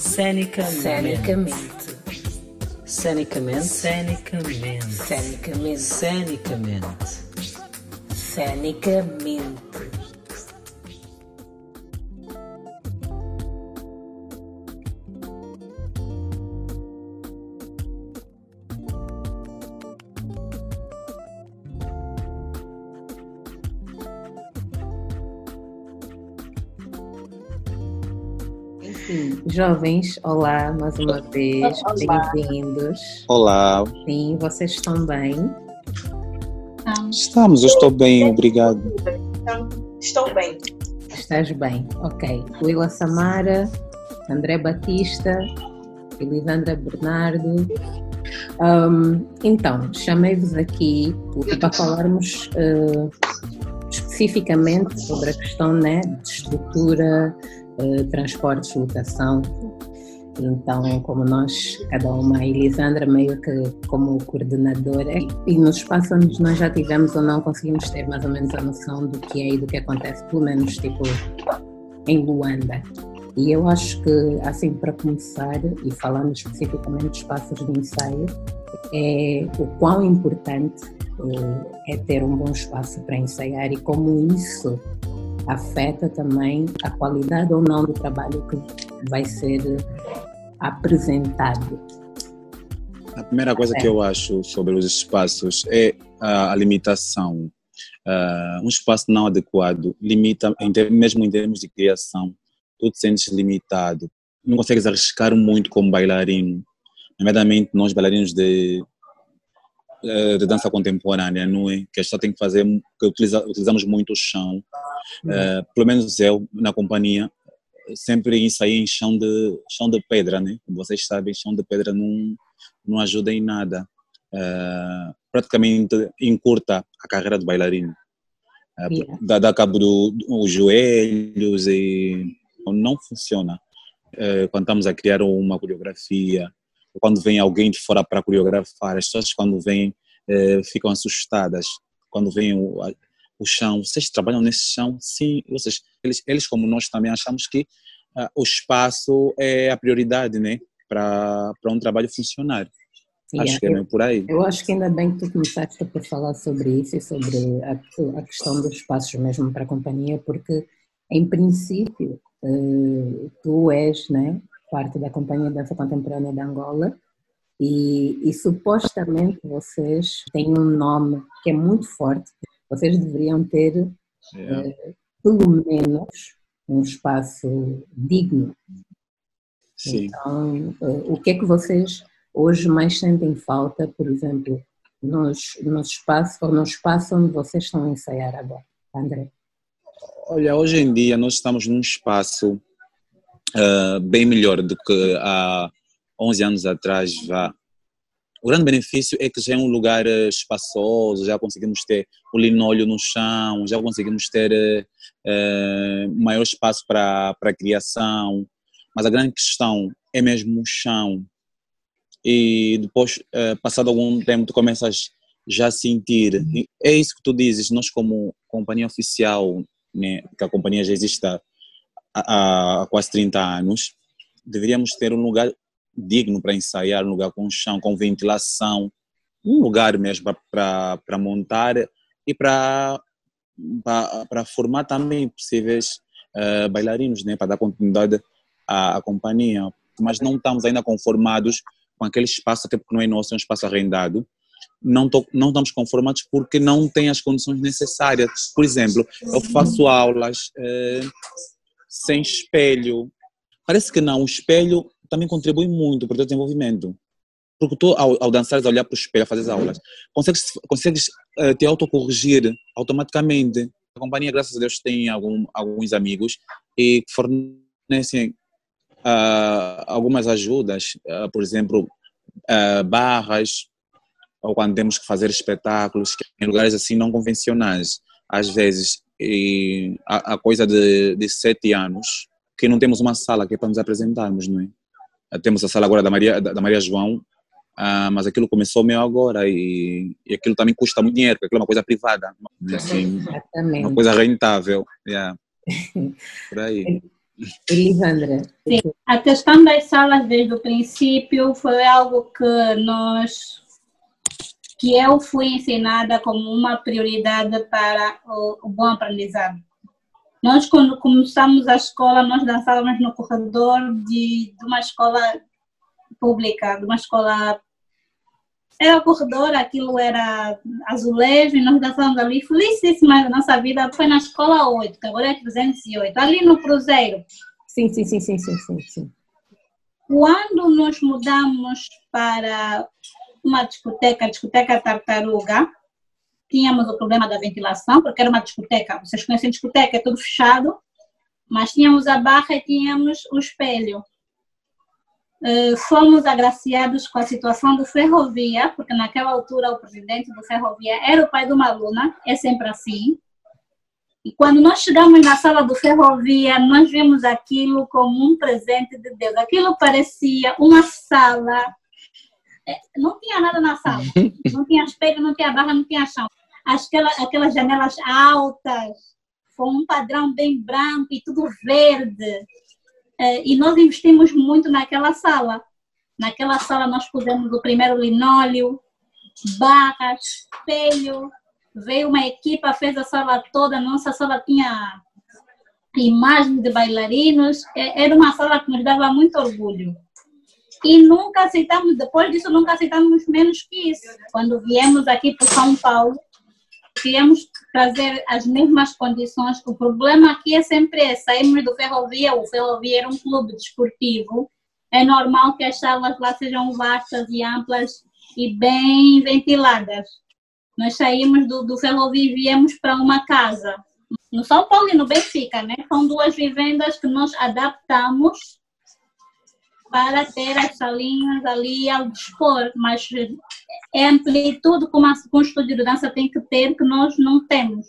Cenicamente. Cenicamente. Cenicamente. Cenicamente. Cenicamente. Cenicamente. Cenicamente. Jovens, olá mais uma vez, bem-vindos. Olá, Sim, vocês estão bem? estamos, eu estou bem, obrigado. Estou bem. Estás bem, ok. Willa Samara, André Batista, Elisandra Bernardo. Ahm, então, chamei-vos aqui para falarmos eh, especificamente sobre a questão né, de estrutura, transportes, lotação. Então, como nós, cada uma, a Elisandra meio que como coordenadora, e nos espaços onde nós já tivemos ou não, conseguimos ter mais ou menos a noção do que é e do que acontece, pelo menos tipo em Luanda. E eu acho que, assim, para começar, e falando especificamente de espaços de ensaio, é o quão importante eh, é ter um bom espaço para ensaiar e como isso afeta também a qualidade ou não do trabalho que vai ser apresentado. A primeira coisa que eu acho sobre os espaços é a, limitação. Ah, um espaço não adequado limita, mesmo em termos de criação, tu te sentes limitado. Não consegues arriscar muito como bailarino, nomeadamente nós bailarinos de, de dança contemporânea, não é? Que só tem que fazer, que utiliza, utilizamos muito o chão. Eh, pelo menos eu, na companhia, sempre ensaiei em chão de, chão de pedra, né? Como vocês sabem, chão de pedra não, não ajuda em nada. Eh, praticamente encurta a carreira do bailarino. Eh, Yeah. dá, dá cabo dos do, os joelhos e não funciona. Eh, quando estamos a criar uma coreografia, quando vem alguém de fora para coreografar, as pessoas quando vêm eh, ficam assustadas. Quando vem o, o chão, vocês trabalham nesse chão? Sim, vocês, eles, eles como nós também achamos que ah, o espaço é a prioridade, né? Para um trabalho funcionar. Yeah, Acho que é meio por aí. Eu acho que ainda bem que tu começaste por falar sobre isso e sobre a, a questão dos espaços mesmo para a companhia, porque, em princípio, eh, tu és né, parte da Companhia de Dança Contemporânea de Angola e, e supostamente vocês têm um nome que é muito forte. Vocês deveriam ter, É. pelo menos, um espaço digno Sim. então, eh, o que é que vocês hoje mais sentem falta, por exemplo, nos, nos espaços ou no espaço onde vocês estão a ensaiar agora, André? Olha, hoje em dia nós estamos num espaço ah, bem melhor do que há 11 anos atrás. Vá. O grande benefício é que já é um lugar eh, espaçoso, já conseguimos ter o linóleo no chão, já conseguimos ter eh, maior espaço para para criação, mas a grande questão é mesmo o chão. E depois, eh, passado algum tempo, tu começas já a sentir. E É isso que tu dizes, nós como companhia oficial, né, que a companhia já existe há, há, quase 30 anos, deveríamos ter um lugar digno para ensaiar, um lugar com chão, com ventilação, um lugar mesmo para montar e para formar também possíveis eh, bailarinos, né, para dar continuidade à, à companhia. Mas não estamos ainda conformados com aquele espaço, até porque não é nosso, é um espaço arrendado. Não, tô, não estamos conformados porque não tem as condições necessárias. Por exemplo, eu faço aulas eh, sem espelho. Parece que não, o espelho também contribui muito para o teu desenvolvimento. Porque tu, ao, ao dançares, a olhar para o espelho, a fazer as aulas, consegues, consegues eh, te autocorrigir automaticamente. A companhia, graças a Deus, tem algum, alguns amigos e fornecem ah, algumas ajudas, ah, por exemplo, ah, barras, ou quando temos que fazer espetáculos em lugares assim não convencionais. Às vezes, e a, a coisa de, de sete anos, que não temos uma sala que é para nos apresentarmos, não é? Temos a sala agora da Maria, da da Maria João, ah, mas aquilo começou meio agora e, e aquilo também custa muito dinheiro, porque aquilo é uma coisa privada, é assim, uma coisa rentável. Yeah. Por aí. Elisandra. Sim, a questão das salas desde o princípio foi algo que nós que eu fui ensinada como uma prioridade para o, o bom aprendizado. Nós, quando começamos a escola, nós dançávamos no corredor de, de uma escola pública, de uma escola. Era o corredor, aquilo era azulejo, e nós dançávamos ali felicíssimas. A nossa vida foi na escola 8, que agora é 308, ali no Cruzeiro. Sim, sim, sim, sim, sim, sim. sim. Quando nos mudamos para uma discoteca, a discoteca Tartaruga, tínhamos o problema da ventilação, porque era uma discoteca, vocês conhecem discoteca, é tudo fechado, mas tínhamos a barra e tínhamos o espelho. Uh, fomos agraciados com a situação do Ferrovia, porque naquela altura o presidente do Ferrovia era o pai de uma aluna, é sempre assim. E quando nós chegamos na sala do Ferrovia, nós vimos aquilo como um presente de Deus. Aquilo parecia uma sala não tinha nada na sala. Não tinha espelho, não tinha barra, não tinha chão. Aquela, aquelas janelas altas, com um padrão bem branco e tudo verde. É, e nós investimos muito naquela sala. Naquela sala nós pusemos o primeiro linóleo, barras, espelho. Veio uma equipa, fez a sala toda. Nossa sala tinha imagens de bailarinos. É, era uma sala que nos dava muito orgulho e nunca aceitamos, depois disso, nunca aceitamos menos que isso. Quando viemos aqui para São Paulo, queríamos trazer as mesmas condições. O problema aqui é sempre esse: saímos do Ferrovia, o Ferrovia era um clube desportivo, é normal que as salas lá sejam vastas e amplas e bem ventiladas. Nós saímos do, do Ferrovia e viemos para uma casa. No São Paulo e no Benfica, né? São duas vivendas que nós adaptamos para ter as salinhas ali ao dispor, mas é amplitude como um estúdio de dança tem que ter que nós não temos.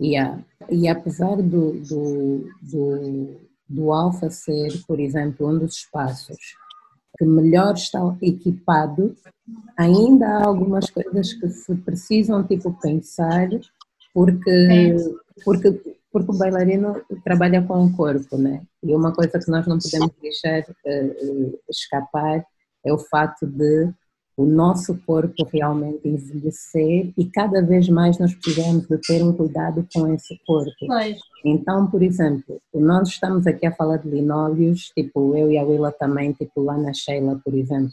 Yeah. E apesar do, do, do, do Alfa ser, por exemplo, um dos espaços que melhor está equipado, ainda há algumas coisas que se precisam tipo pensar porque, porque porque o bailarino trabalha com o corpo, né? E uma coisa que nós não podemos deixar uh, escapar é o fato de o nosso corpo realmente envelhecer e cada vez mais nós precisamos de ter um cuidado com esse corpo. Pois. Então, por exemplo, nós estamos aqui a falar de linóleos, tipo eu e a Willa também, tipo lá na Sheila, por exemplo,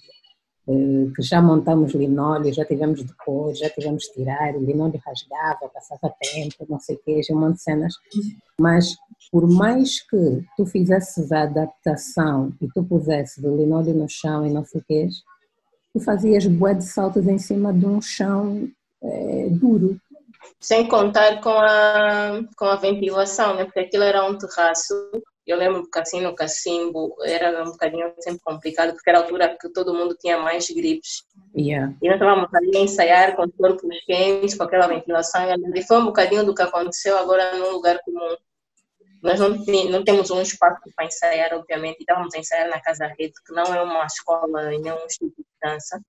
que já montamos linóleo, já tivemos de pôr, já tivemos de tirar, o linóleo rasgava, passava tempo, não sei o quê, um monte de cenas, mas por mais que tu fizesses a adaptação e tu pusesses o linóleo no chão e não sei o quê, tu fazias bué de saltos em cima de um chão é, duro. Sem contar com a, com a ventilação, né? porque aquilo era um terraço eu lembro que assim no cacimbo era um bocadinho sempre complicado, porque era a altura que todo mundo tinha mais gripes. Yeah. E nós estávamos ali a ensaiar com o corpo quente, com aquela ventilação, e foi um bocadinho do que aconteceu agora num lugar comum. Nós não, não temos um espaço para ensaiar, obviamente, e estávamos a ensaiar na Casa Rede, que não é uma escola nem um instituto de dança.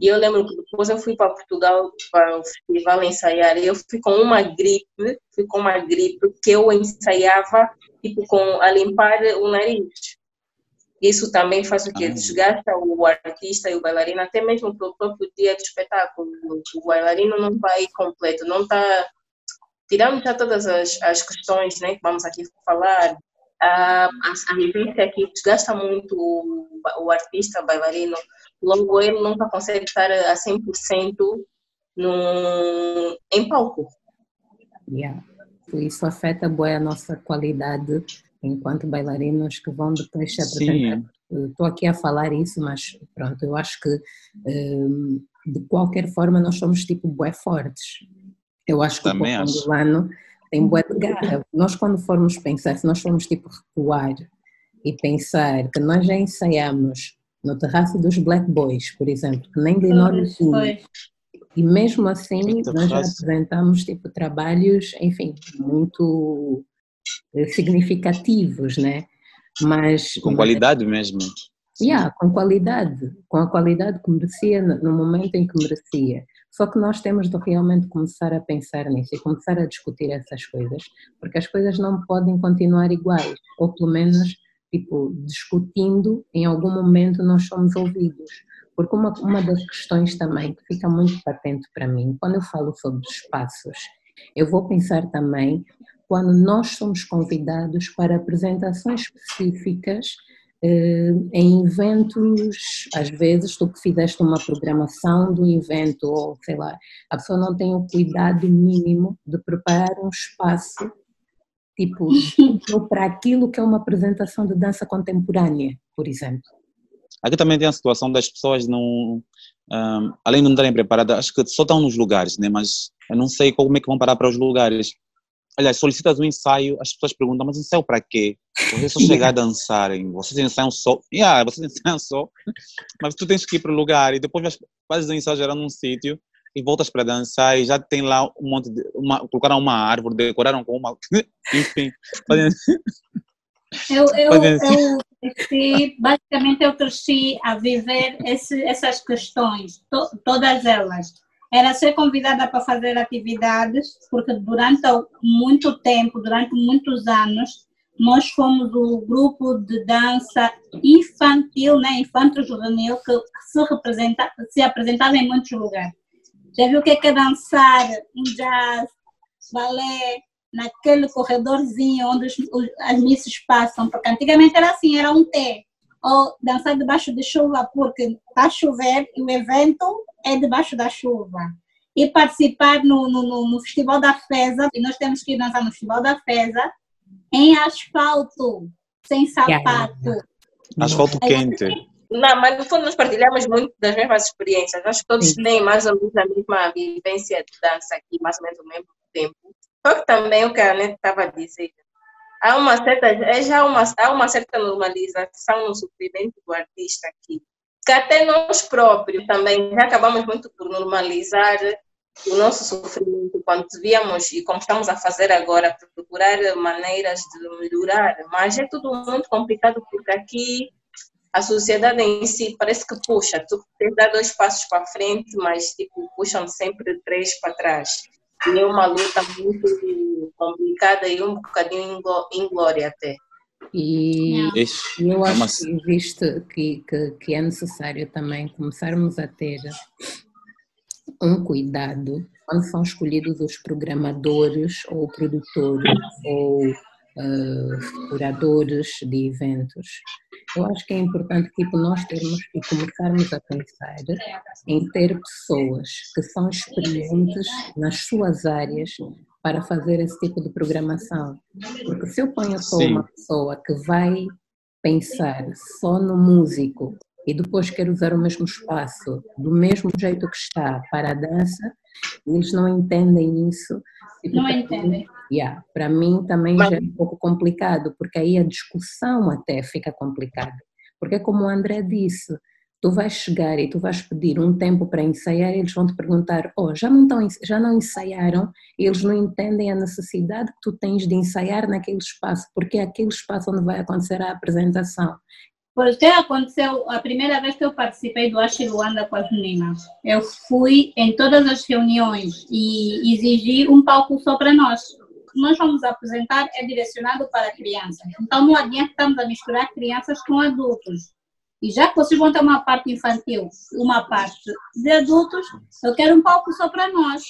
E eu lembro que depois eu fui para Portugal para o festival ensaiar e eu fui com uma gripe, fui com uma gripe que eu ensaiava tipo com a limpar o nariz. Isso também faz o que? Desgasta o artista e o bailarino, até mesmo para o próprio dia do espetáculo. O bailarino não vai completo, não está. Tirando já todas as, as questões né, que vamos aqui falar, a, a, a vivência aqui desgasta muito o, o artista, o bailarino, logo ele nunca consegue estar a 100% no, em palco. Yeah. Isso afeta boa a nossa qualidade enquanto bailarinos que vão depois se apresentar. Estou aqui a falar isso, mas pronto, eu acho que hum, de qualquer forma nós somos tipo bué fortes. Eu acho que Também o angolano tem bué de garra. Nós quando formos pensar, se nós formos tipo recuar e pensar que nós já ensaiamos no terraço dos Black Boys, por exemplo, que nem de tinha. E mesmo assim, nós já apresentamos tipo trabalhos, enfim, muito significativos, né? Mas com qualidade mesmo. Yeah, com qualidade, com a qualidade que merecia no momento em que merecia. Só que nós temos de realmente começar a pensar nisso e começar a discutir essas coisas, porque as coisas não podem continuar iguais, ou pelo menos, tipo, discutindo, em algum momento nós somos ouvidos. Porque uma, uma das questões também que fica muito patente para mim, quando eu falo sobre espaços, eu vou pensar também quando nós somos convidados para apresentações específicas eh, em eventos, às vezes tu que fizeste uma programação do evento, ou sei lá, a pessoa não tem o cuidado mínimo de preparar um espaço tipo para aquilo que é uma apresentação de dança contemporânea, por exemplo. Aqui também tem a situação das pessoas não, um, além de não estarem preparadas, acho que só estão nos lugares, né? Mas eu não sei como é que vão parar para os lugares aliás, solicitas um ensaio, as pessoas perguntam, mas ensaio para quê? Vocês só chegar a dançarem, vocês ensaiam só, yeah, vocês ensaiam só, mas tu tens que ir para o lugar e depois fazes o ensaio geral num sítio e voltas para dançar e já tem lá um monte de, uma, colocaram uma árvore, decoraram com uma, enfim. Fazem, eu, eu, eu cresci, basicamente eu cresci a viver esse, essas questões, to, todas elas era ser convidada para fazer atividades, porque durante muito tempo, durante muitos anos, nós fomos o grupo de dança infantil, né, infanto-juvenil, que se, representa, se apresentava em muitos lugares. Já viu o que é, que é dançar um jazz, balé, naquele corredorzinho onde os, as misses passam? Porque antigamente era assim, era um T. Ou dançar debaixo de chuva, porque está a chover e o evento é debaixo da chuva. E participar no, no, no Festival da Feza, e nós temos que ir dançar no Festival da Feza, em asfalto, sem sapato. Asfalto quente. Não, mas no fundo nós partilhamos muito das mesmas experiências. Nós todos Sim. têm mais ou menos a mesma vivência de dança aqui, mais ou menos ao mesmo tempo. Só que também o que a Anete estava dizer, há uma certa, é já uma, há uma certa normalização no sofrimento do artista aqui que até nós próprios também já acabamos muito por normalizar o nosso sofrimento quando devíamos, e como estamos a fazer agora, procurar maneiras de melhorar, mas é tudo muito complicado porque aqui a sociedade em si parece que puxa, tu tens dar dois passos para frente, mas tipo, puxam sempre três para trás. E é uma luta muito complicada e um bocadinho inglória até. E eu acho que existe que, que, que é necessário também começarmos a ter um cuidado quando são escolhidos os programadores ou produtores ou uh, curadores de eventos. Eu acho que é importante tipo, nós termos e começarmos a pensar em ter pessoas que são experientes nas suas áreas para fazer esse tipo de programação. Porque se eu ponho só Sim. uma pessoa que vai pensar só no músico e depois quer usar o mesmo espaço do mesmo jeito que está para a dança, eles não entendem isso. não entendem. Yeah, para mim também Mas... já é um pouco complicado, porque aí a discussão até fica complicada. Porque como o André disse, tu vais chegar e tu vais pedir um tempo para ensaiar e eles vão te perguntar, oh, já não, estão, já não ensaiaram? E eles não entendem a necessidade que tu tens de ensaiar naquele espaço, porque é aquele espaço onde vai acontecer a apresentação. Porque aconteceu a primeira vez que eu participei do Ashi Luanda com as meninas. Eu fui em todas as reuniões e exigi um palco só para nós. Que nós vamos apresentar é direcionado para crianças. Então não adianta estamos a misturar crianças com adultos e já que vocês vão ter uma parte infantil, uma parte de adultos, eu quero um palco só para nós.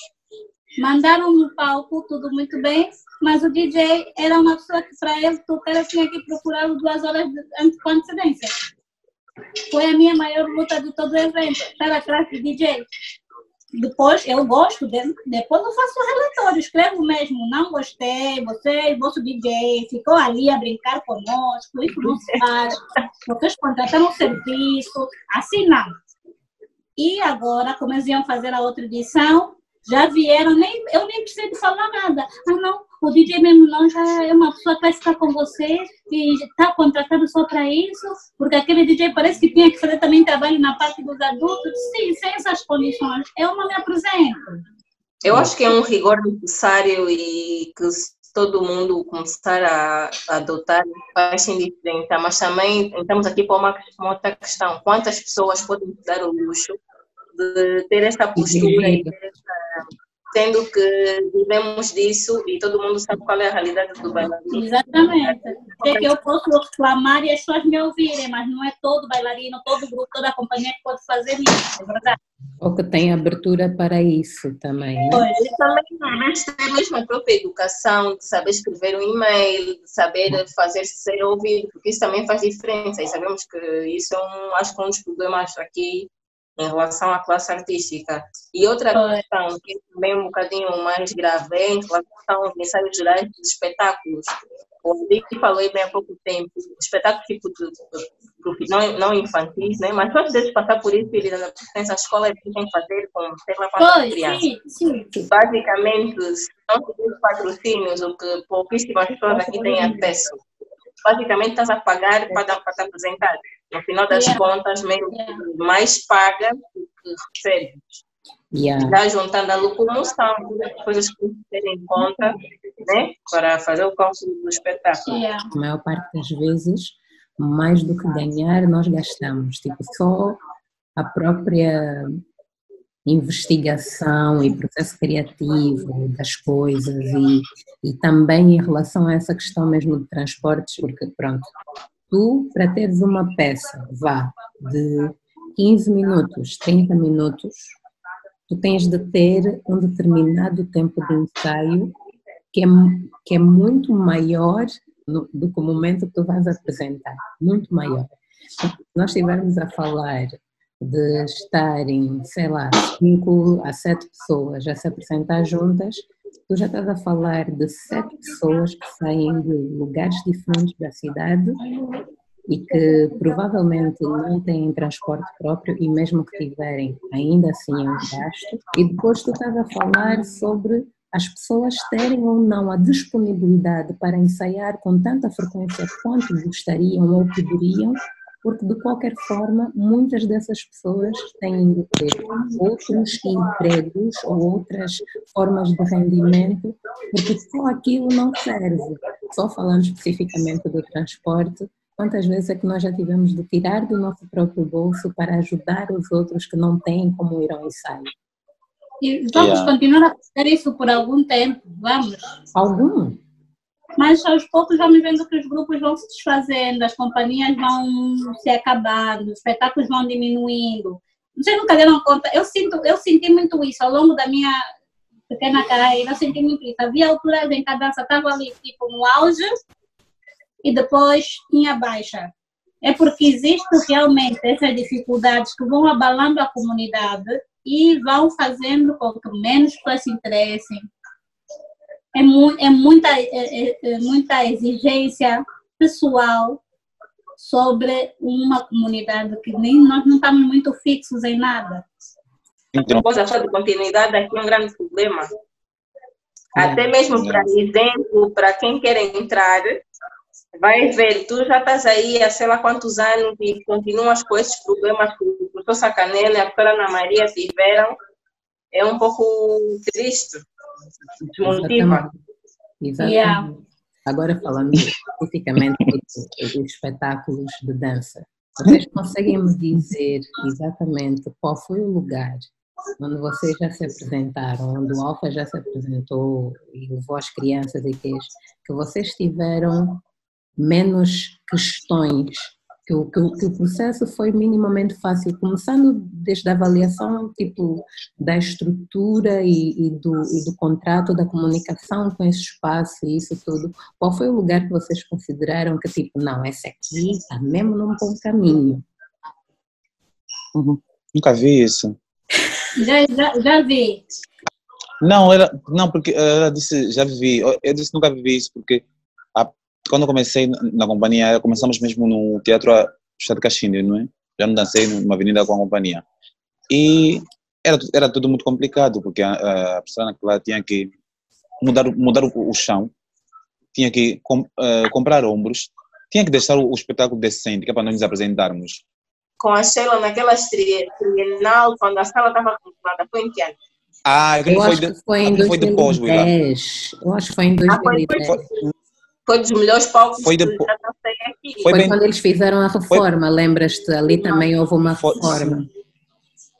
Mandaram no palco, tudo muito bem, mas o DJ era uma pessoa que para ele tocar tinha que procurar duas horas de, antecedência. Foi a minha maior luta de todo o evento, estar atrás do DJ. Depois eu gosto, de, depois eu faço o relatório, escrevo mesmo, não gostei, você, vosso DJ, ficou ali a brincar conosco, isso não se vocês contrataram um serviço, assim não. E agora, como eles iam fazer a outra edição, já vieram, nem, eu nem precisei falar nada. Ah, não, o DJ mesmo não já é uma pessoa que vai ficar com você e está contratado só para isso, porque aquele DJ parece que tinha que fazer também trabalho na parte dos adultos. Sim, sem essas condições, eu não me apresento. Eu acho que é um rigor necessário e que todo mundo começar a, adotar faz sim diferença, mas também estamos aqui para uma, uma outra questão. Quantas pessoas podem dar o luxo de ter essa postura e ter essa, sendo que vivemos disso e todo mundo sabe qual é a realidade do bailarino. Exatamente. É que eu posso reclamar e as pessoas me ouvirem, mas não é todo bailarino, todo grupo, toda companhia que pode fazer isso, é verdade. Ou que tem abertura para isso também, né? Pois, e também mas ter mesmo a própria educação, de saber escrever um e-mail, de saber fazer ser ouvido, porque isso também faz diferença e sabemos que isso é um, acho que é um dos problemas aqui em relação à classe artística. E outra questão, que é também um bocadinho mais grave, é em relação aos ensaios gerais dos espetáculos. O Dick falou bem há pouco tempo, espetáculos tipo de, de, de, não, não infantis, né? mas só vezes passar por isso, ele na presença a escola tem que fazer com lá quantas crianças. Sim, sim. Basicamente, não tem patrocínios, o que pouquíssimas pessoas aqui têm acesso. Basicamente, estás a pagar para, para te apresentar. No final das Yeah. contas, mesmo que mais paga do que recebe. Yeah. Já juntando a locomoção, coisas que tem que ter em conta, né? Para fazer o cálculo do espetáculo. Yeah. A maior parte das vezes, mais do que ganhar, nós gastamos. Tipo, só a própria investigação e processo criativo das coisas e, e também em relação a essa questão mesmo de transportes, porque pronto, tu para teres uma peça, vá, de 15 minutos, 30 minutos, tu tens de ter um determinado tempo de ensaio que é, que é muito maior no- do que o momento que tu vais apresentar, muito maior. Se nós estivermos a falar de estarem, sei lá, 5 a 7 pessoas a se apresentar juntas, tu já estás a falar de sete pessoas que saem de lugares diferentes da cidade e que provavelmente não têm transporte próprio e mesmo que tiverem, ainda assim é um gasto. E depois tu estás a falar sobre as pessoas terem ou não a disponibilidade para ensaiar com tanta frequência quanto gostariam ou poderiam, porque de qualquer forma muitas dessas pessoas têm de ter outros empregos ou outras formas de rendimento, porque só aquilo não serve. Só falando especificamente do transporte, quantas vezes é que nós já tivemos de tirar do nosso próprio bolso para ajudar os outros que não têm como ir ao ensaio? E vamos Yeah. continuar a fazer isso por algum tempo, vamos. Algum? Mas aos poucos vamos vendo que os grupos vão se desfazendo, as companhias vão se acabando, os espetáculos vão diminuindo. Vocês nunca deram conta? Eu, sinto, eu senti muito isso ao longo da minha pequena carreira, eu senti muito isso. Havia alturas em que a dança estava ali tipo no auge e depois tinha baixa. É porque existe realmente essas dificuldades que vão abalando a comunidade e vão fazendo com que menos pessoas se interessem, é, mu é, muita, é, é- é muita exigência pessoal sobre uma comunidade que nem nós não estamos muito fixos em nada. Então, a falta de continuidade aqui é um grande problema. Até mesmo para exemplo, para quem quer entrar, vai ver, tu já estás aí há sei lá quantos anos e continuas com esses problemas que o professor Sacanela e a professora Ana Maria tiveram, é um pouco triste, Exatamente. Yeah. Agora falando especificamente dos, dos espetáculos de dança, vocês conseguem me dizer exatamente qual foi o lugar onde vocês já se apresentaram, onde o Alfa já se apresentou e levou as crianças e que, que vocês tiveram menos questões, que o, que, o, que o processo foi minimamente fácil, começando desde a avaliação tipo da estrutura e, e, do, e do contrato, da comunicação com esse espaço e isso tudo. Qual foi o lugar que vocês consideraram que tipo, não, esse aqui está mesmo num bom caminho? uhum. Nunca vi isso. Já, já, já vi. Não, ela, não, porque ela disse, já vivi. Eu, disse nunca vivi isso, porque quando eu comecei na, companhia, começamos mesmo no Teatro Estado de Caxinde, não é? Já não dancei numa avenida com a companhia. E era, era tudo muito complicado, porque a, a pessoa naquela tinha que mudar, mudar o, o chão, tinha que com, uh, comprar ombros, tinha que deixar o, o espetáculo decente, que é para nós nos apresentarmos. Com a Sheila naquela trienal, quando a sala estava comprada, foi em que ano? Ah, Eu foi, acho de, que foi em aquilo foi depois, Willa. 2010. Eu acho que foi em Ah, foi- 2010. foi- Foi dos melhores palcos Foi que depois- já dancei aqui. Foi Foi bem- quando eles fizeram a reforma, lembras-te? Ali também houve uma reforma.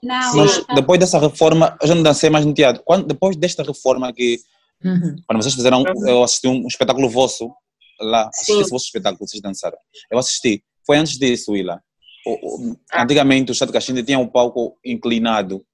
Não, Mas não. depois dessa reforma, eu já não dancei mais no teatro. Quando, depois desta reforma que, Uhum. quando vocês fizeram, eu assisti um, espetáculo vosso lá, assisti Sim. esse vosso espetáculo que vocês dançaram. Eu assisti. Foi antes disso, Willa. O- o- Ah. Antigamente o Chato Caxinde tinha um palco inclinado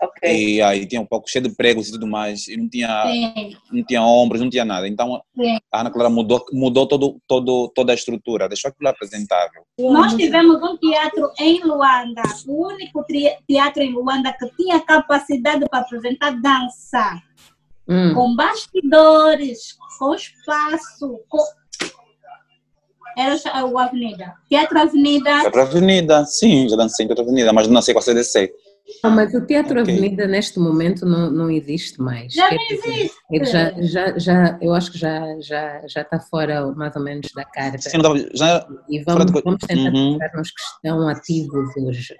Ok. e aí tinha um palco cheio de pregos e tudo mais e não tinha, Sim, não tinha ombros, não tinha nada. Então sim. a Ana Clara mudou, mudou todo, todo, toda a estrutura, deixou aquilo apresentável. Nós tivemos um teatro em Luanda, o único teatro em Luanda que tinha capacidade para apresentar dança, Hum. com bastidores, com espaço, com... Era o Avenida. Teatro Avenida, Teatro Avenida, sim, já dancei em Teatro Avenida, mas não com a CDC. Não, mas o Teatro Ok. Avenida neste momento não, não existe mais. já Quer não dizer, existe. Ele já, já, já, eu acho que já já já está fora mais ou menos da carta. Sim, já, E fora vamos, de vamos tentar Uhum. pensar nos que estão ativos hoje.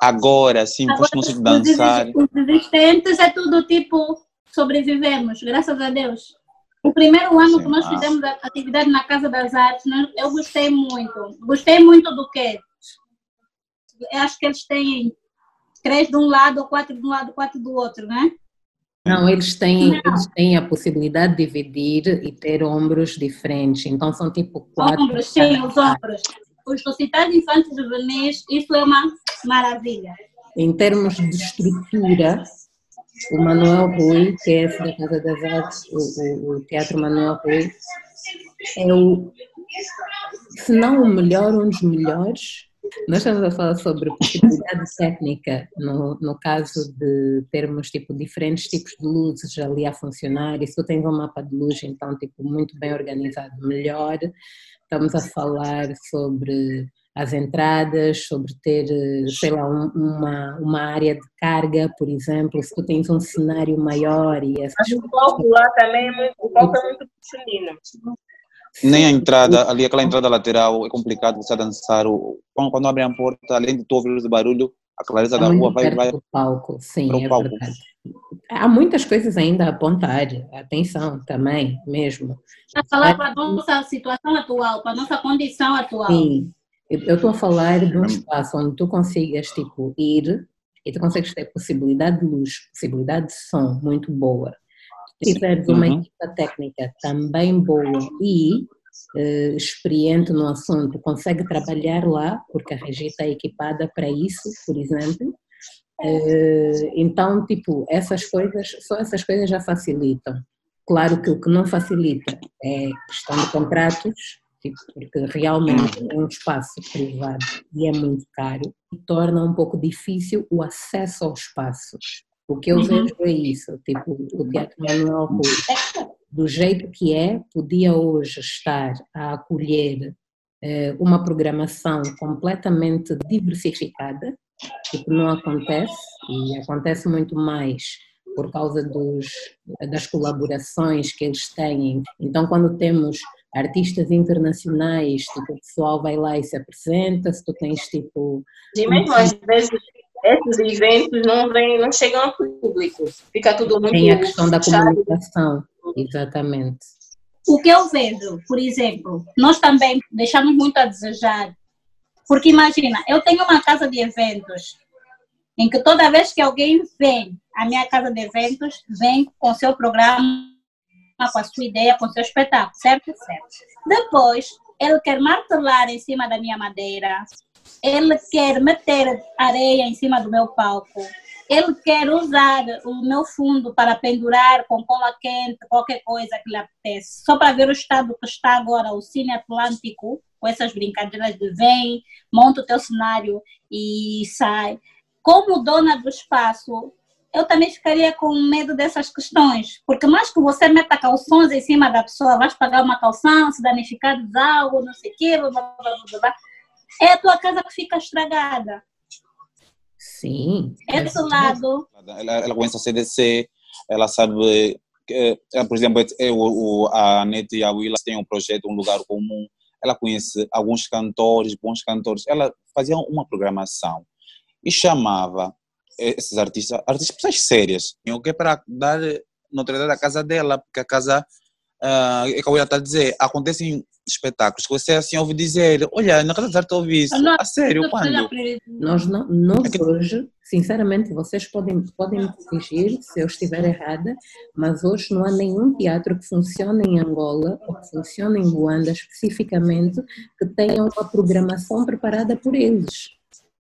agora, sim, sei os dançar. Os existentes é tudo tipo sobrevivemos, graças a Deus. O primeiro ano Sim, que nós ah. fizemos a atividade na Casa das Artes, nós- eu gostei muito. Gostei muito do quê? Eu acho que eles têm três de um lado, quatro de um lado, quatro do outro, né? Não, eles têm, Não. eles têm a possibilidade de dividir e ter ombros diferentes. Então são tipo quatro. Ombros, sim, os ombros. Os recitais infantes juvenis, isso é uma maravilha. Em termos de estrutura, o Manuel Rui, que é esse da Casa das Artes, o, o- o Teatro Manuel Rui, é o, se não o melhor, um dos melhores. Nós estamos a falar sobre possibilidade técnica, no, no caso de termos tipo, diferentes tipos de luzes ali a funcionar, e se tu tens um mapa de luz, então tipo, muito bem organizado, melhor. Estamos a falar sobre as entradas, sobre ter, sei lá, um- uma, uma área de carga, por exemplo, se tu tens um cenário maior e essas Mas o palco lá também é muito, o palco é muito pequenino. Nem a entrada, ali aquela entrada lateral, é complicado você dançar. O, quando, quando abre a porta, além de tu ouvir o barulho, a clareza da Está rua vai, vai do palco, sim, para o é palco. verdade. Há muitas coisas ainda a apontar, atenção também, mesmo. A falar para a nossa situação atual, para a nossa condição atual. Sim, eu eu estou a falar de um espaço onde tu consigas, tipo, ir e tu consegues ter possibilidade de luz, possibilidade de som muito boa. Se tiveres uma Uhum. equipa técnica também boa e eh, experiente no assunto, consegue trabalhar lá, porque a Regi está equipada para isso, por exemplo. Eh, então, tipo, essas coisas, só essas coisas já facilitam. Claro que o que não facilita é questão de contratos, tipo, porque realmente é um espaço privado e é muito caro, e torna um pouco difícil o acesso ao espaço. O que eu Uhum. vejo é isso, tipo, o Teatro Manuel Rui, do jeito que é, podia hoje estar a acolher eh, uma programação completamente diversificada, o que não acontece, e acontece muito mais por causa dos, das colaborações que eles têm. Então, quando temos artistas internacionais, tipo, o pessoal vai lá e se apresenta, se tu tens tipo. E mesmo às vezes esses eventos não, vêm, não chegam ao público. Fica tudo muito Tem a questão da comunicação, exatamente. O que eu vejo, por exemplo, nós também deixamos muito a desejar. Porque imagina, eu tenho uma casa de eventos em que toda vez que alguém vem à minha casa de eventos, vem com seu programa, com a sua ideia, com seu espetáculo, certo? Certo. Depois, ele quer martelar em cima da minha madeira, ele quer meter areia em cima do meu palco, ele quer usar o meu fundo para pendurar com cola quente, qualquer coisa que lhe apetece, só para ver o estado que está agora o Cine Atlântico, com essas brincadeiras de vem, monta o teu cenário e sai. Como dona do espaço, eu também ficaria com medo dessas questões, porque mais que você meta calções em cima da pessoa, vais pagar uma calção, se danificar de algo, não sei o quê, blá, blá, blá, blá, blá, é a tua casa que fica estragada. Sim. Esse lado. Ela, ela conhece a CDC, ela sabe, que, eh, por exemplo, eu, o, a Anete e a Willa têm um projeto, um lugar comum, ela conhece alguns cantores, bons cantores, ela fazia uma programação e chamava esses artistas, artistas pessoas sérias, o que para dar notoriedade à casa dela, porque a casa ah, é que eu ia estar a dizer, acontecem espetáculos que você assim ouve dizer, olha, na Casa das Artes ouvi isso, Não, a sério, quando? Nós, não, nós É que- hoje, sinceramente, vocês podem, podem me corrigir se eu estiver errada, mas hoje não há nenhum teatro que funcione em Angola ou que funcione em Luanda especificamente que tenha uma programação preparada por eles.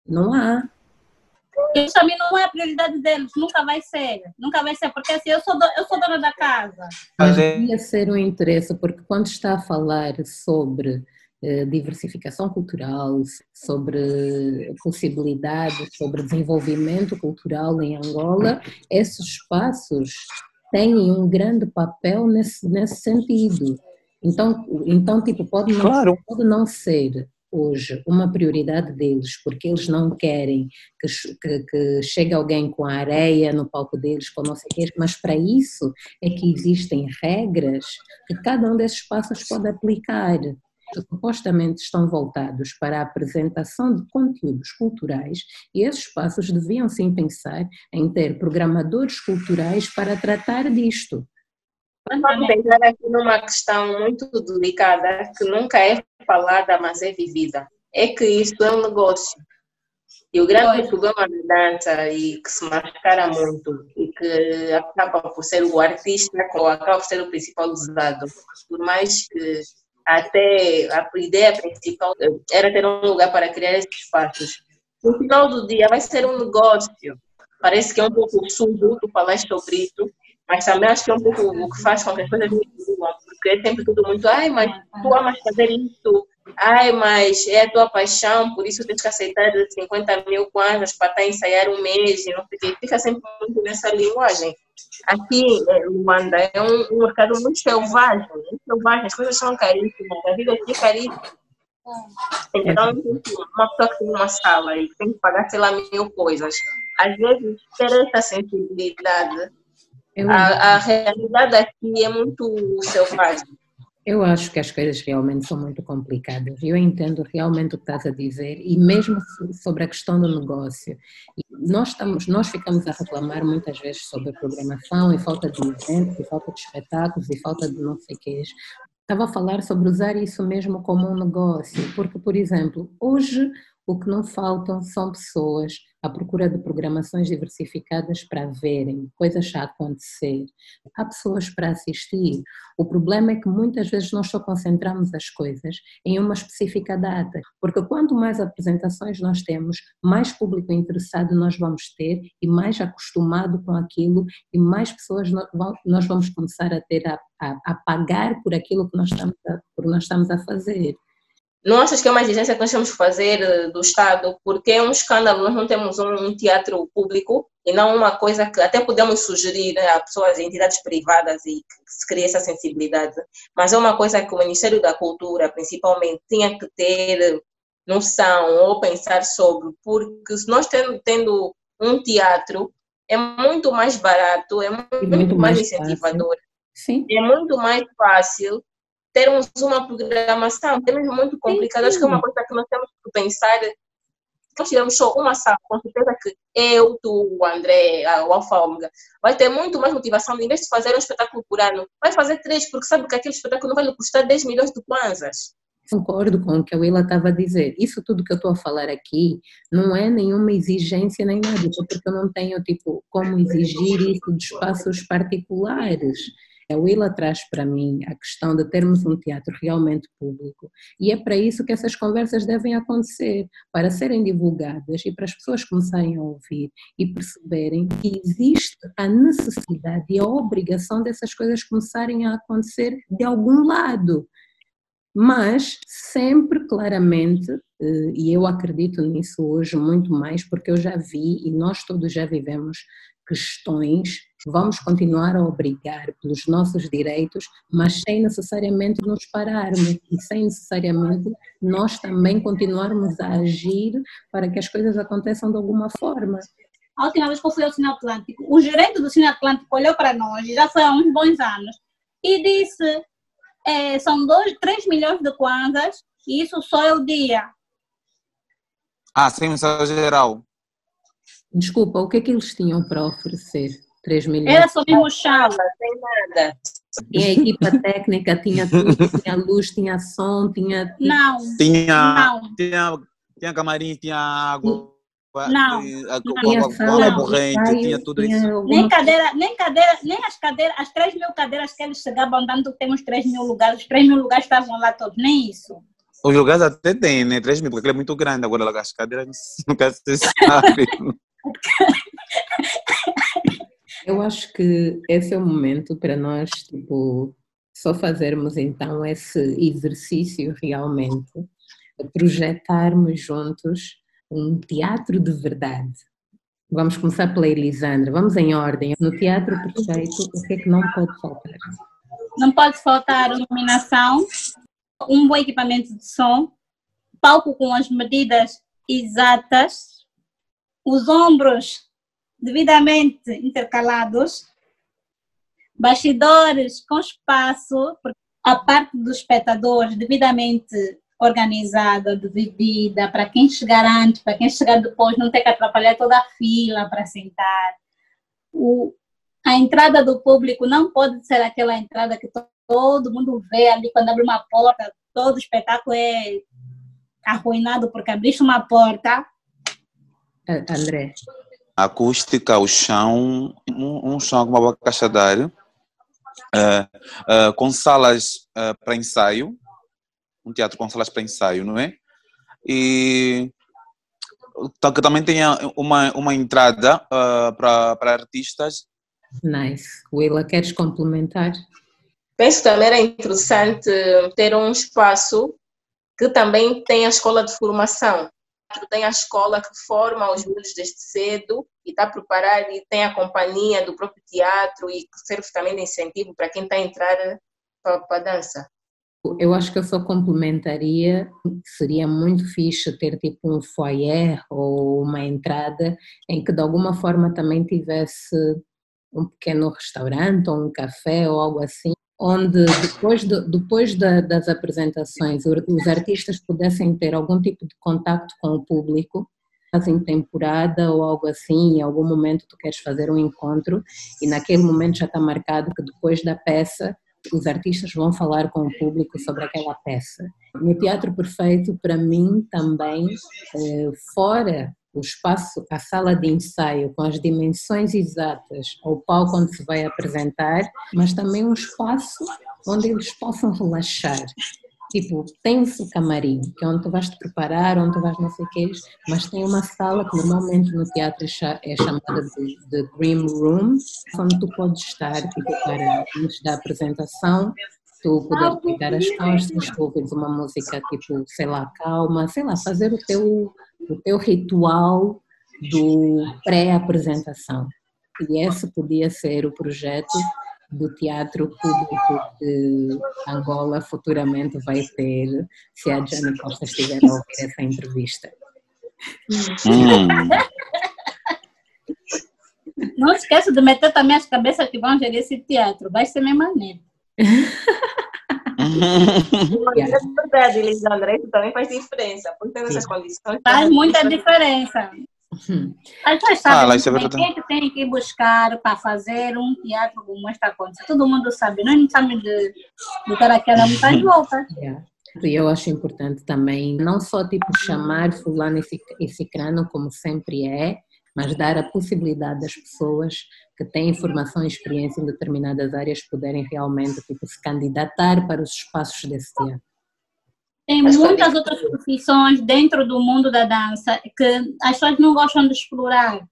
Não há. Isso também não é a prioridade deles, nunca vai ser. Nunca vai ser, porque assim, eu sou, do- eu sou dona da casa. Mas é- devia ser um interesse, porque quando está a falar sobre eh, diversificação cultural, sobre possibilidades, sobre desenvolvimento cultural em Angola, esses espaços têm um grande papel nesse, nesse sentido. Então, então tipo, pode não, Claro. pode não ser hoje uma prioridade deles, porque eles não querem que, que, que chegue alguém com a areia no palco deles, com não sei o quê, mas para isso é que existem regras que cada um desses espaços pode aplicar, que supostamente estão voltados para a apresentação de conteúdos culturais e esses espaços deviam sim pensar em ter programadores culturais para tratar disto. Vamos entrar aqui numa questão muito delicada que nunca é falada, mas é vivida. É que isto é um negócio. E o grande problema da dança e que se mascara muito e que acaba por ser o artista ou acaba por ser o principal usado, por mais que até a ideia principal era ter um lugar para criar esses espaços. No final do dia vai ser um negócio. Parece que é um pouco absurdo tu falar sobre isso, mas também acho que é um pouco o que faz com que as coisas me evoluam, porque é sempre tudo muito, ai, mas tu amas fazer isso, ai, mas é a tua paixão, por isso tens que aceitar 50 mil kwanzas para estar a ensaiar um mês, não sei o. Fica sempre muito nessa linguagem. Aqui, em Luanda, é um, um mercado muito selvagem, muito selvagem, as coisas são caríssimas, a vida aqui é caríssima. Então, uma pessoa que tem uma sala e tem que pagar, sei lá, mil coisas, às vezes ter essa sensibilidade Eu, a, a realidade aqui é muito selvagem. eu acho que as coisas realmente são muito complicadas. Eu entendo realmente o que estás a dizer e mesmo so- sobre a questão do negócio. Nós, estamos, nós ficamos a reclamar muitas vezes sobre programação e falta de eventos, e falta de espetáculos e falta de não sei o quê. Estava a falar sobre usar isso mesmo como um negócio, porque, por exemplo, hoje o que não faltam são pessoas à procura de programações diversificadas para verem coisas a acontecer. Há pessoas para assistir. O problema é que muitas vezes nós só concentramos as coisas em uma específica data, porque quanto mais apresentações nós temos, mais público interessado nós vamos ter e mais acostumado com aquilo e mais pessoas nós vamos começar a ter a, a- a pagar por aquilo que nós estamos a, por nós estamos a fazer. Não achas que é uma exigência que nós temos que fazer eh, do Estado? Porque é um escândalo, nós não temos um, teatro público e não uma coisa que até podemos sugerir né, a pessoas, a entidades privadas e que se crie essa sensibilidade, mas é uma coisa que o Ministério da Cultura, principalmente, tinha que ter noção ou pensar sobre, porque se nós tendo, tendo um teatro, é muito mais barato, é muito, muito mais mais fácil. incentivador Sim, é muito mais fácil termos uma programação, temos muito complicado. Acho que é uma coisa que nós temos que pensar. Nós tivemos só uma sala, com certeza que eu, tu, o André, o Alfa Ômega, vai ter muito mais motivação. Em vez de fazer um espetáculo por ano, vai fazer três, porque sabe que aquele espetáculo não vai lhe custar 10 milhões de kwanzas. Concordo com o que a Willa estava a dizer. Isso tudo que eu estou a falar aqui não é nenhuma exigência nem nada, porque eu não tenho tipo como exigir isso de espaços particulares. A Willa traz para mim a questão de termos um teatro realmente público. E é para isso que essas conversas devem acontecer, para serem divulgadas e para as pessoas começarem a ouvir e perceberem que existe a necessidade e a obrigação dessas coisas começarem a acontecer de algum lado. Mas sempre claramente, eh, e eu acredito nisso hoje muito mais, porque eu já vi e nós todos já vivemos questões, vamos continuar a obrigar pelos nossos direitos, mas sem necessariamente nos pararmos e sem necessariamente nós também continuarmos a agir para que as coisas aconteçam de alguma forma. A última vez que eu fui ao Cine Atlântico, o gerente do Cine Atlântico olhou para nós, já foi há uns bons anos, e disse: eh, são 3 milhões de kwanzas, e isso só é o dia. Ah, sem mensagem geral. Desculpa, o que é que eles tinham para oferecer? 3 milhões? Era só mesmo chá. Sem nada. Tinha equipa técnica, tinha tudo, tinha luz, tinha som, tinha. Não, Tinha, não. tinha, tinha camarim, tinha água. Não, tinha a- Tinha a- a- sala, a corrente, ensaio, tinha tudo tinha isso. alguma Nem cadeira, nem cadeira, nem as cadeiras, as 3 mil cadeiras que eles chegavam dando, temos 3 mil lugares, os 3 mil lugares estavam lá todos, nem isso. Os lugares até tem, né? 3 mil, porque ele é muito grande. Agora, as cadeiras nunca se sabe. Eu acho que esse é o momento para nós, tipo, só fazermos então esse exercício realmente, projetarmos juntos um teatro de verdade. Vamos começar pela Elisandra, vamos em ordem. No teatro perfeito, o que é que não pode faltar? Não pode faltar iluminação, um bom equipamento de som, palco com as medidas exatas, os ombros devidamente intercalados, bastidores com espaço, a parte dos espectadores devidamente organizada, dividida, para quem chegar antes, para quem chegar depois, não ter que atrapalhar toda a fila para sentar. O, a entrada do público não pode ser aquela entrada que to- todo mundo vê ali quando abre uma porta, todo espetáculo é arruinado porque abriste uma porta. A- André, acústica, o chão, um, um chão com uma boa caixa de ar, eh, eh, com salas eh, para ensaio, um teatro com salas para ensaio, não é? E tá- que também tenha uma, uma entrada para, para artistas. nice. Willa, queres complementar? Penso que também era interessante ter um espaço que também tem a escola de formação. Que tem a escola que forma os miúdos desde cedo e está preparado e tem a companhia do próprio teatro e serve também de incentivo para quem está a entrar para a dança. Eu acho que eu só complementaria, seria muito fixe ter tipo um foyer ou uma entrada em que de alguma forma também tivesse um pequeno restaurante ou um café ou algo assim, onde depois, do- depois da- das apresentações os artistas pudessem ter algum tipo de contacto com o público, em temporada ou algo assim, em algum momento tu queres fazer um encontro e naquele momento já está marcado que depois da peça os artistas vão falar com o público sobre aquela peça. No Teatro Perfeito, para mim também, eh, fora o espaço, a sala de ensaio com as dimensões exatas ao palco onde se vai apresentar, mas também um espaço onde eles possam relaxar. Tipo, tem-se o camarim, que é onde tu vais te preparar, onde tu vais não sei o que, mas tem uma sala que normalmente no teatro é é chamada de, de Dream Room, onde tu podes estar, tipo, para, antes da apresentação, tu poderes deitar as costas, tu ouvires uma música, tipo, sei lá, calma, sei lá, fazer o teu, o teu ritual do pré-apresentação. E esse podia ser o projeto do teatro público que Angola futuramente vai ter, se a Jane Costa estiver a ouvir essa entrevista. Hum. Não esqueça de meter também as cabeças que vão gerir esse teatro, vai ser minha maneira. É verdade, Lisandra, isso também faz diferença, porque nessas Sim. condições. Faz muita diferença. Hum. As pessoas sabem é verdade. quem que tem que buscar para fazer um teatro como está acontecendo. Todo mundo sabe, nós não sabemos de, de dar aquela muitas voltas. Yeah. E eu acho importante também não só tipo chamar fulano e e cicrano como sempre é, mas dar a possibilidade das pessoas que têm formação e experiência em determinadas áreas poderem realmente tipo se candidatar para os espaços desse teatro. Tem muitas outras profissões dentro do mundo da dança que as pessoas não gostam de explorar.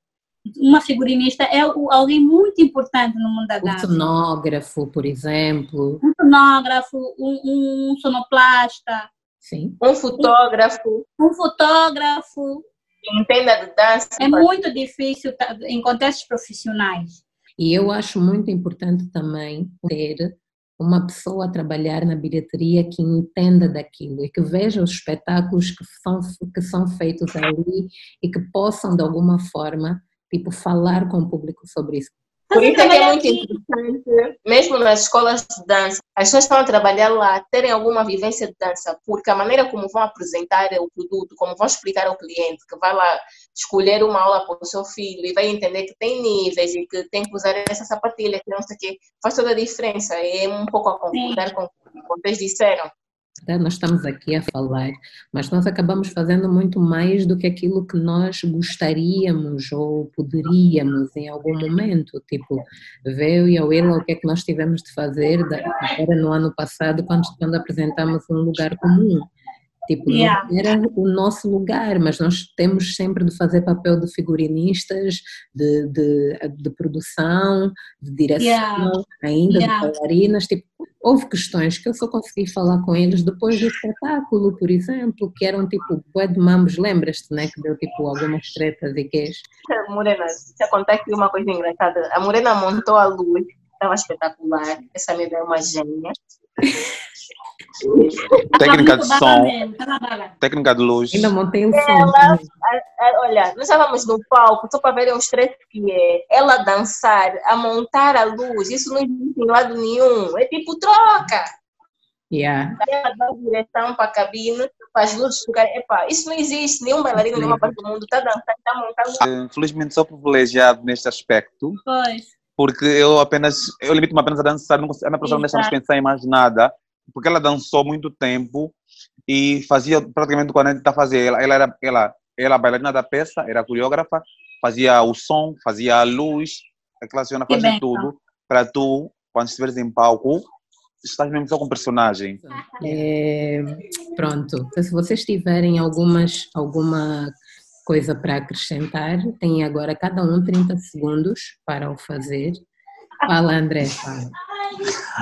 Uma figurinista é alguém muito importante no mundo da dança. sonógrafo, por exemplo, Um sonógrafo, um, um sonoplasta, sim. Um fotógrafo um fotógrafo. Que entenda de dança. É muito difícil tá, em contextos profissionais. E eu acho muito importante também ter uma pessoa a trabalhar na bilheteria que entenda daquilo e que veja os espetáculos que são, que são feitos ali e que possam, de alguma forma, tipo, falar com o público sobre isso. Por isso é que é muito aqui. importante, mesmo nas escolas de dança, as pessoas estão a trabalhar lá, terem alguma vivência de dança, porque a maneira como vão apresentar o produto, como vão explicar ao cliente, que vai lá escolher uma aula para o seu filho e vai entender que tem níveis e que tem que usar essa sapatilha, que não sei o quê, faz toda a diferença. É um pouco a concordar com o que vocês disseram. Tá? Nós estamos aqui a falar, mas nós acabamos fazendo muito mais do que aquilo que nós gostaríamos ou poderíamos em algum momento. Tipo, veio e ao Ela o que é que nós tivemos de fazer agora no ano passado, quando, quando apresentamos um lugar comum. Tipo, yeah. não era o nosso lugar, mas nós temos sempre de fazer papel de figurinistas, de, de, de produção, de direção, yeah. ainda yeah. de bailarinas. Tipo, houve questões que eu só consegui falar com eles depois do espetáculo, por exemplo, que eram tipo bué de mamos, lembras-te, né? Que deu tipo algumas tretas e queixo. Morena, se acontece aqui uma coisa engraçada. A Morena montou a luz, estava espetacular. Essa amiga é uma gênia. técnica de som, técnica de luz. Ainda montei o som. olha, nós estávamos no palco, só para ver os três que é. Ela dançar, a montar a luz, isso não existe em lado nenhum. É tipo troca. Yeah. Ela dá direção para a cabine, para as luzes ficarem. Epa, isso não existe. Nenhum bailarino nenhuma parte do mundo está dançando, está montando. Felizmente sou privilegiado neste aspecto. Pois. Porque eu apenas, eu limito-me apenas a dançar, não consigo, a minha professora não deixa pensar em mais nada porque ela dançou muito tempo e fazia praticamente o que a gente está a fazer. Ela, ela era ela, ela bailarina da peça, era coreógrafa, fazia o som, fazia a luz, aquela senhora fazia tudo para tu, quando estiveres em palco, estás mesmo só com personagem. É, pronto, então, se vocês tiverem algumas, alguma coisa para acrescentar, tem agora cada um 30 segundos para o fazer. Fala, André. Fala.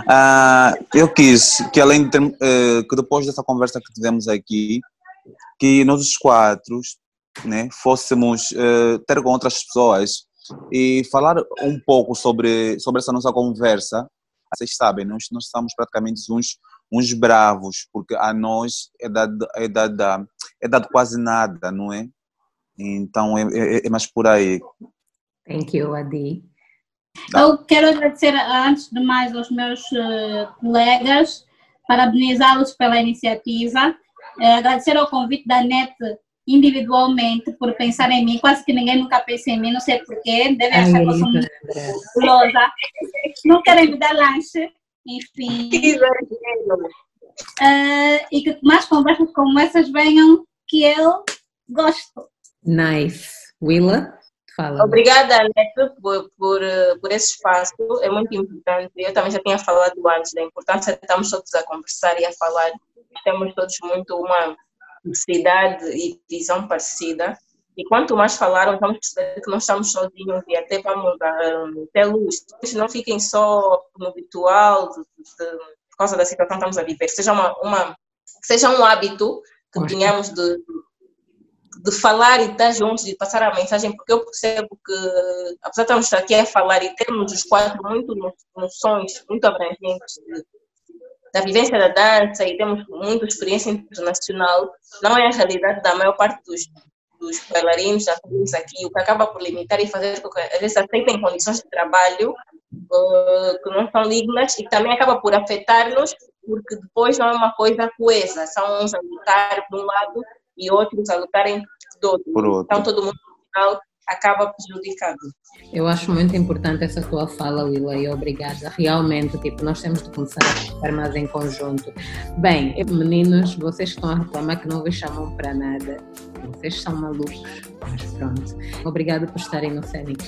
Uh, eu quis que além de uh, que depois dessa conversa que tivemos aqui, que nós os quatro, né, fôssemos uh, ter com outras pessoas e falar um pouco sobre sobre essa nossa conversa. Vocês sabem, nós nós estamos praticamente uns uns bravos porque a nós é dado é dado é dado quase nada, não é? Então é, é, é mais por aí. Thank you, Adi. Eu quero agradecer, antes de mais, aos meus uh, colegas, parabenizá-los pela iniciativa, uh, agradecer ao convite da NET individualmente por pensar em mim. Quase que ninguém nunca pensa em mim, não sei porquê, devem achar que eu sou muito gulosa. Não querem me dar lanche, enfim. Uh, e que mais conversas como essas venham, que eu gosto. Nice. Willa? Fala. Obrigada, Neto, por, por, por esse espaço. É muito importante. Eu também já tinha falado antes da importância de estarmos todos a conversar e a falar. Temos todos muito uma necessidade e visão parecida. E quanto mais falaram, vamos perceber que não estamos sozinhos e até vamos ter luz. Não fiquem só no virtual, de, de, por causa da situação que estamos a viver. Seja, uma, uma, seja um hábito que tenhamos de, de falar e estar juntos, de passar a mensagem, porque eu percebo que, apesar de estarmos aqui a falar e termos os quatro muito noções, muito abrangentes de, da vivência da dança e temos muita experiência internacional, não é a realidade da maior parte dos, dos bailarinos, dançarinos aqui, o que acaba por limitar e fazer com que às vezes aceitem condições de trabalho uh, que não são dignas e também acaba por afetar-nos, porque depois não é uma coisa coesa, são uns a lutar por um lado e outros a lutarem do outro. Por outro. Então todo mundo no final acaba prejudicado. Eu acho muito importante essa tua fala, Willa, e obrigada. Realmente, tipo, nós temos de começar a ficar mais em conjunto. Bem, meninos, vocês estão a reclamar que não vos chamam para nada. Vocês são malucos, mas pronto. Obrigada por estarem no Cénica